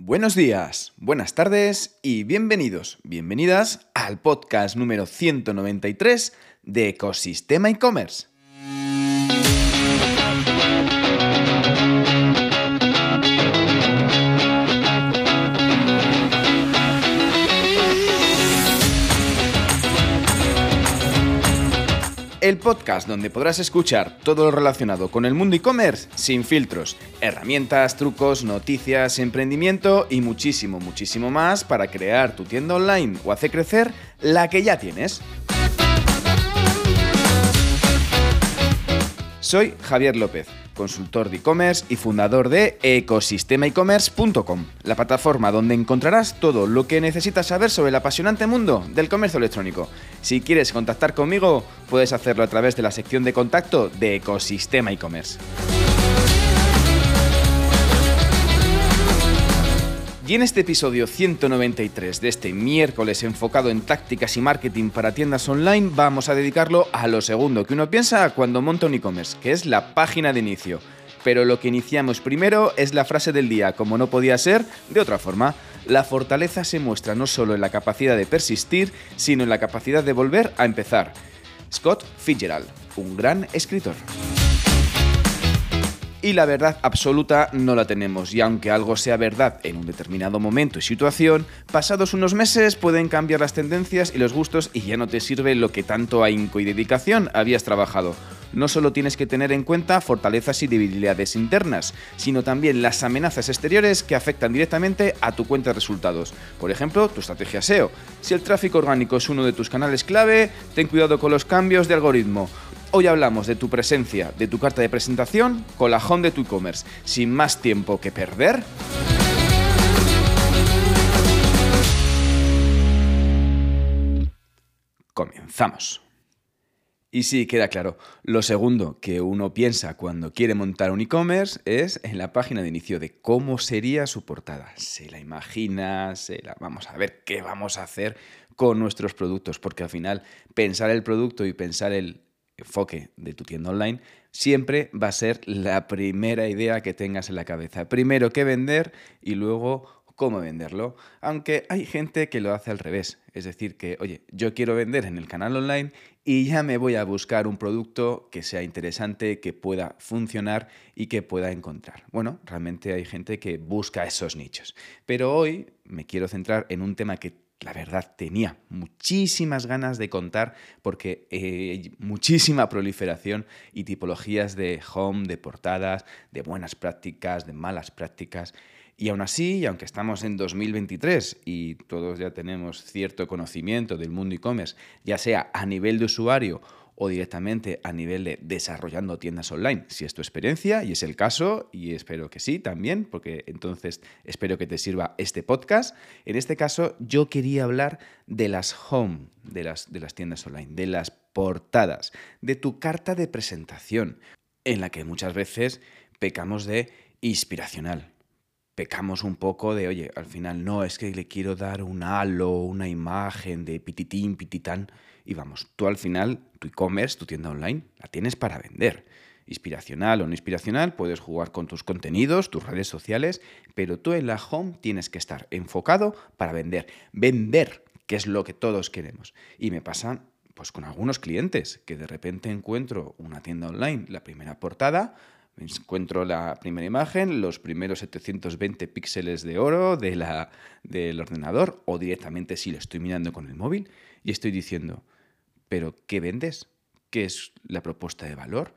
Buenos días, buenas tardes y bienvenidos, bienvenidas al podcast número 193 de Ecosistema e-commerce. El podcast donde podrás escuchar todo lo relacionado con el mundo e-commerce sin filtros, herramientas, trucos, noticias, emprendimiento y muchísimo, muchísimo más para crear tu tienda online o hacer crecer la que ya tienes. Soy Javier López consultor de e-commerce y fundador de ecosistemaecommerce.com, la plataforma donde encontrarás todo lo que necesitas saber sobre el apasionante mundo del comercio electrónico. Si quieres contactar conmigo, puedes hacerlo a través de la sección de contacto de Ecosistema e-commerce. Y en este episodio 193 de este miércoles enfocado en tácticas y marketing para tiendas online, vamos a dedicarlo a lo segundo que uno piensa cuando monta un e-commerce, que es la página de inicio. Pero lo que iniciamos primero es la frase del día, como no podía ser de otra forma. La fortaleza se muestra no solo en la capacidad de persistir, sino en la capacidad de volver a empezar. Scott Fitzgerald, un gran escritor y la verdad absoluta no la tenemos, y aunque algo sea verdad en un determinado momento y situación, pasados unos meses pueden cambiar las tendencias y los gustos y ya no te sirve lo que tanto ahínco y dedicación habías trabajado. No solo tienes que tener en cuenta fortalezas y debilidades internas, sino también las amenazas exteriores que afectan directamente a tu cuenta de resultados. Por ejemplo, tu estrategia SEO. Si el tráfico orgánico es uno de tus canales clave, ten cuidado con los cambios de algoritmo Hoy hablamos de tu presencia, de tu carta de presentación con la de tu e-commerce. Sin más tiempo que perder. Comenzamos. Y sí, queda claro. Lo segundo que uno piensa cuando quiere montar un e-commerce es en la página de inicio de cómo sería su portada. Se la imagina, se la vamos a ver qué vamos a hacer con nuestros productos, porque al final pensar el producto y pensar el, enfoque de tu tienda online, siempre va a ser la primera idea que tengas en la cabeza. Primero qué vender y luego cómo venderlo. Aunque hay gente que lo hace al revés. Es decir, que, oye, yo quiero vender en el canal online y ya me voy a buscar un producto que sea interesante, que pueda funcionar y que pueda encontrar. Bueno, realmente hay gente que busca esos nichos. Pero hoy me quiero centrar en un tema que la verdad tenía muchísimas ganas de contar porque eh, muchísima proliferación y tipologías de home, de portadas, de buenas prácticas, de malas prácticas. Y aún así, y aunque estamos en 2023 y todos ya tenemos cierto conocimiento del mundo e-commerce, ya sea a nivel de usuario o directamente a nivel de desarrollando tiendas online, si es tu experiencia y es el caso, y espero que sí también, porque entonces espero que te sirva este podcast. En este caso yo quería hablar de las home, de las, de las tiendas online, de las portadas, de tu carta de presentación, en la que muchas veces pecamos de inspiracional. Pecamos un poco de, oye, al final no, es que le quiero dar un halo, una imagen de pititín, pititán y vamos, tú al final, tu e-commerce, tu tienda online, la tienes para vender. Inspiracional o no inspiracional, puedes jugar con tus contenidos, tus redes sociales, pero tú en la home tienes que estar enfocado para vender. Vender, que es lo que todos queremos. Y me pasa pues con algunos clientes que de repente encuentro una tienda online, la primera portada, encuentro la primera imagen, los primeros 720 píxeles de oro del ordenador o directamente si lo estoy mirando con el móvil y estoy diciendo, pero, ¿qué vendes? ¿Qué es la propuesta de valor?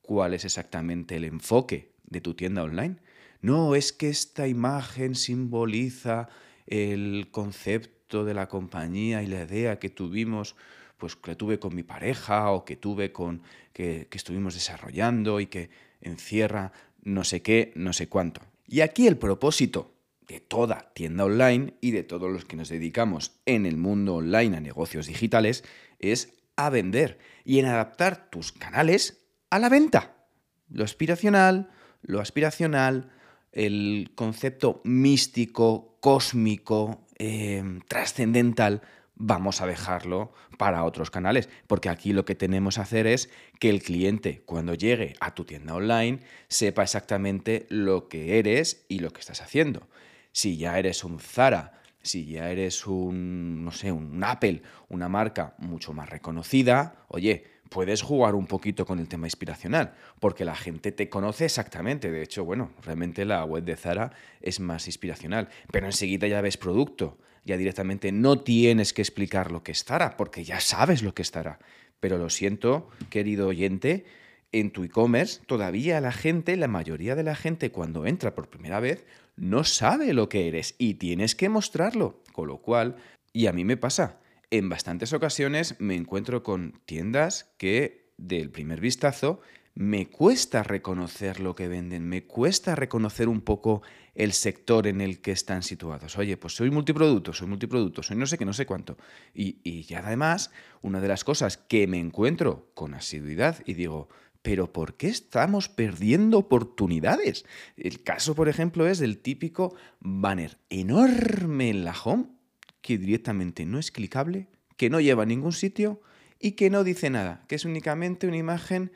¿Cuál es exactamente el enfoque de tu tienda online? No, es que esta imagen simboliza el concepto de la compañía y la idea que tuvimos, pues que tuve con mi pareja o que tuve con que estuvimos desarrollando y que encierra no sé qué, no sé cuánto. Y aquí el propósito de toda tienda online y de todos los que nos dedicamos en el mundo online a negocios digitales es a vender y en adaptar tus canales a la venta. Lo aspiracional, lo aspiracional, el concepto místico, cósmico, em, trascendental, vamos a dejarlo para otros canales, porque aquí lo que tenemos que hacer es que el cliente cuando llegue a tu tienda online sepa exactamente lo que eres y lo que estás haciendo. si ya eres un Zara, si ya eres un, no sé, un Apple, una marca mucho más reconocida, oye, puedes jugar un poquito con el tema inspiracional, porque la gente te conoce exactamente. De hecho, bueno, realmente la web de Zara es más inspiracional, pero enseguida ya ves producto, ya directamente no tienes que explicar lo que es Zara, porque ya sabes lo que es Zara. Pero lo siento, querido oyente, en tu e-commerce todavía la gente, la mayoría de la gente cuando entra por primera vez, no sabe lo que eres y tienes que mostrarlo. Con lo cual, y a mí me pasa, en bastantes ocasiones me encuentro con tiendas que del primer vistazo me cuesta reconocer lo que venden, me cuesta reconocer un poco el sector en el que están situados. Oye, pues soy multiproducto, soy multiproducto, soy no sé qué, no sé cuánto. Y, y ya además, una de las cosas que me encuentro con asiduidad y digo, pero ¿por qué estamos perdiendo oportunidades? El caso, por ejemplo, es del típico banner enorme en la home que directamente no es clicable, que no lleva a ningún sitio y que no dice nada, que es únicamente una imagen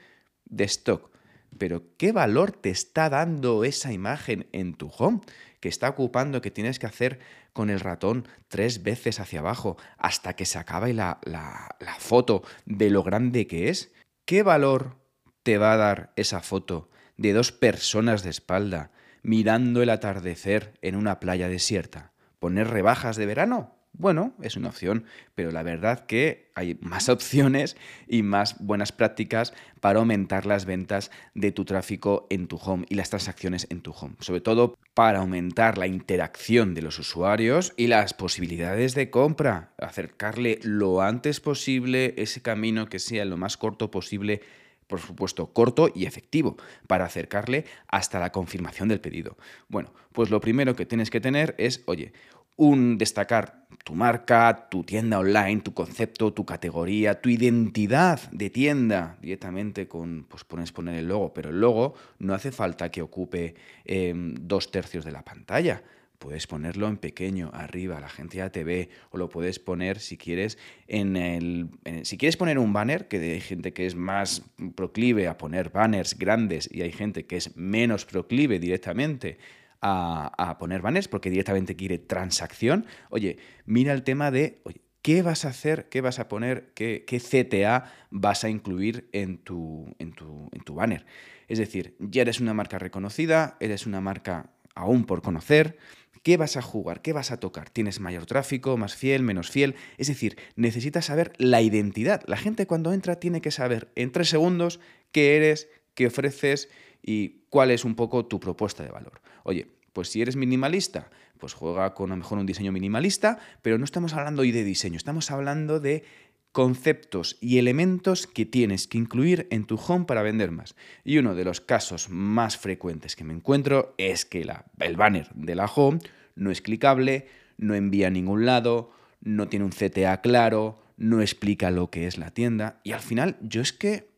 de stock. Pero ¿qué valor te está dando esa imagen en tu home? Que está ocupando, que tienes que hacer con el ratón tres veces hacia abajo hasta que se acabe la, la, la foto de lo grande que es. ¿Qué valor te va a dar esa foto de dos personas de espalda mirando el atardecer en una playa desierta? ¿Poner rebajas de verano? Bueno, es una opción, pero la verdad que hay más opciones y más buenas prácticas para aumentar las ventas de tu tráfico en tu home y las transacciones en tu home. Sobre todo para aumentar la interacción de los usuarios y las posibilidades de compra. Acercarle lo antes posible ese camino que sea lo más corto posible por supuesto, corto y efectivo para acercarle hasta la confirmación del pedido. Bueno, pues lo primero que tienes que tener es, oye, un destacar tu marca, tu tienda online, tu concepto, tu categoría, tu identidad de tienda directamente con, pues pones poner el logo, pero el logo no hace falta que ocupe em, dos tercios de la pantalla. Puedes ponerlo en pequeño, arriba, la te ve, o lo puedes poner si quieres en el. si quieres poner un banner, que hay gente que es más proclive a poner banners grandes y hay gente que es menos proclive directamente a, poner banners porque directamente quiere transacción. Oye, mira el tema de. ¿Qué vas a hacer? ¿Qué vas a poner? ¿Qué, qué CTA vas a incluir en tu, en, tu, en tu banner? Es decir, ya eres una marca reconocida, eres una marca aún por conocer, ¿Qué vas a jugar? ¿Qué vas a tocar? ¿Tienes mayor tráfico, más fiel, menos fiel? Es decir, necesitas saber la identidad. La gente cuando entra tiene que saber en tres segundos qué eres, qué ofreces y cuál es un poco tu propuesta de valor. Oye, pues si eres minimalista, pues juega con a lo mejor un diseño minimalista, pero no estamos hablando hoy de diseño, estamos hablando de conceptos y elementos que tienes que incluir en tu home para vender más. Y uno de los casos más frecuentes que me encuentro es que la, el banner de la home no es clicable, no envía a ningún lado, no tiene un CTA claro, no explica lo que es la tienda. Y al final, yo es que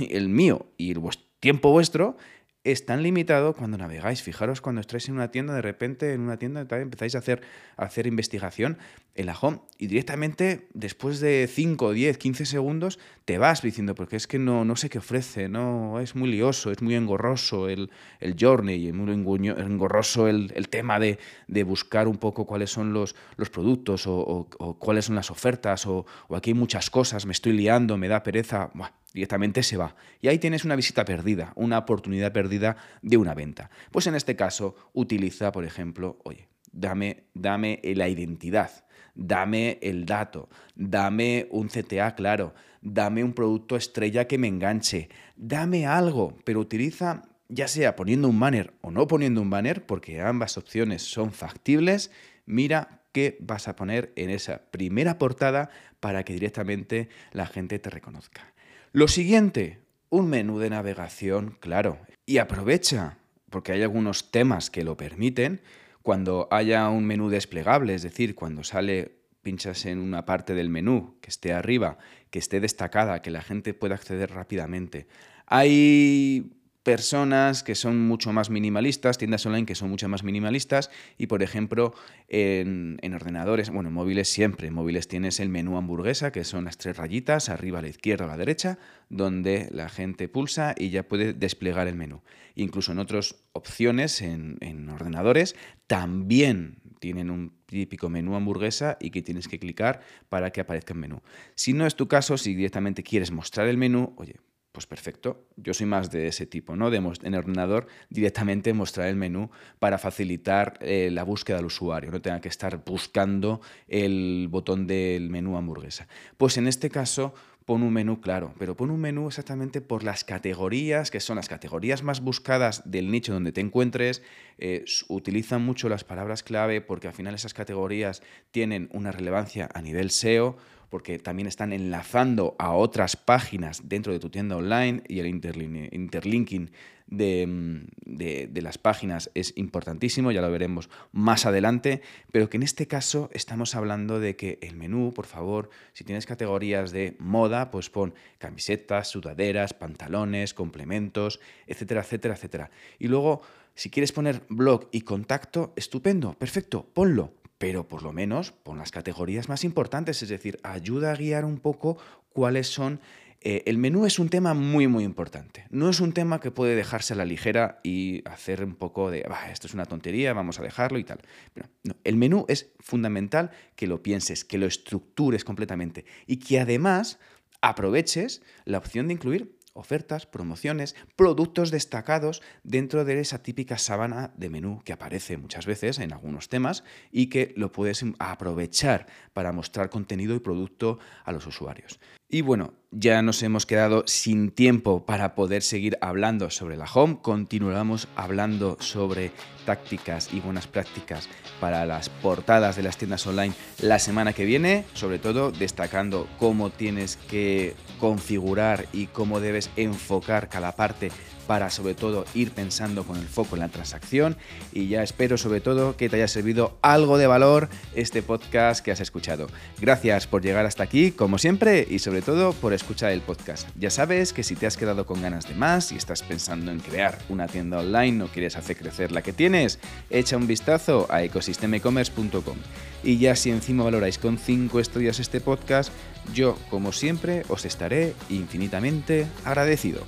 el mío y el tiempo vuestro es tan limitado cuando navegáis. Fijaros cuando estáis en una tienda, de repente en una tienda empezáis a hacer, a hacer investigación la home y directamente después de 5, 10, 15 segundos te vas diciendo, porque es que no, no sé qué ofrece, no es muy lioso, es muy engorroso el, el journey, es muy engorroso el, el tema de, de, buscar un poco cuáles son los, los productos o, cuáles son las ofertas o, o, aquí hay muchas cosas, me estoy liando, me da pereza. Buah, directamente se va. Y ahí tienes una visita perdida, una oportunidad perdida de una venta. Pues en este caso, utiliza, por ejemplo, oye, dame, dame la identidad, dame el dato, dame un CTA claro, dame un producto estrella que me enganche, dame algo, pero utiliza ya sea poniendo un banner o no poniendo un banner, porque ambas opciones son factibles, mira qué vas a poner en esa primera portada para que directamente la gente te reconozca. Lo siguiente, un menú de navegación claro. Y aprovecha, porque hay algunos temas que lo permiten, cuando haya un menú desplegable, es decir, cuando sale, pinchas en una parte del menú que esté arriba, que esté destacada, que la gente pueda acceder rápidamente. Hay personas que son mucho más minimalistas, tiendas online que son mucho más minimalistas y por ejemplo en, ordenadores, bueno, en móviles siempre, en móviles tienes el menú hamburguesa que son las tres rayitas, arriba a la izquierda a la derecha, donde la gente pulsa y ya puede desplegar el menú. Incluso en otras opciones en, en ordenadores también tienen un típico menú hamburguesa y que tienes que clicar para que aparezca el menú. Si no es tu caso, si directamente quieres mostrar el menú, oye, pues perfecto. Yo soy más de ese tipo, ¿no? De en el ordenador directamente mostrar el menú para facilitar eh, la búsqueda del usuario, no tenga que estar buscando el botón del menú hamburguesa. Pues en este caso pon un menú claro, pero pon un menú exactamente por las categorías, que son las categorías más buscadas del nicho donde te encuentres. Eh, utilizan mucho las palabras clave porque al final esas categorías tienen una relevancia a nivel SEO porque también están enlazando a otras páginas dentro de tu tienda online y el interlinking mm, de, las páginas es importantísimo, ya lo veremos más adelante, pero que en este caso estamos hablando de que el menú, por favor, si tienes categorías de moda, pues pon camisetas, sudaderas, pantalones, complementos, etcétera, etcétera, etcétera. Y luego, si quieres poner blog y contacto, estupendo, perfecto, ponlo pero por lo menos pon las categorías más importantes, es decir, ayuda a guiar un poco cuáles son... Eh, el menú es un tema muy, muy importante. No es un tema que puede dejarse a la ligera y hacer un poco de, esto es una tontería, vamos a dejarlo y tal. Pero no, el menú es fundamental que lo pienses, que lo estructures completamente y que además aproveches la opción de incluir ofertas, promociones, productos destacados dentro de esa típica sábana de menú que aparece muchas veces en algunos temas y que lo puedes aprovechar para mostrar contenido y producto a los usuarios. Y bueno, ya nos hemos quedado sin tiempo para poder seguir hablando sobre la home. Continuamos hablando sobre tácticas y buenas prácticas para las portadas de las tiendas online la semana que viene, sobre todo destacando cómo tienes que configurar y cómo debes enfocar cada parte para sobre todo ir pensando con el foco en la transacción y ya espero sobre todo que te haya servido algo de valor este podcast que has escuchado. Gracias por llegar hasta aquí, como siempre, y sobre todo por escuchar el podcast. Ya sabes que si te has quedado con ganas de más y estás pensando en crear una tienda online o quieres hacer crecer la que tienes, echa un vistazo a ecosistemecommerce.com. Y ya si encima valoráis con 5 estrellas este podcast, yo como siempre os estaré infinitamente agradecido.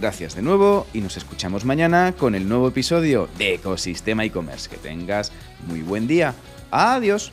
Gracias de nuevo y nos escuchamos mañana con el nuevo episodio de Ecosistema e-commerce. Que tengas muy buen día. Adiós.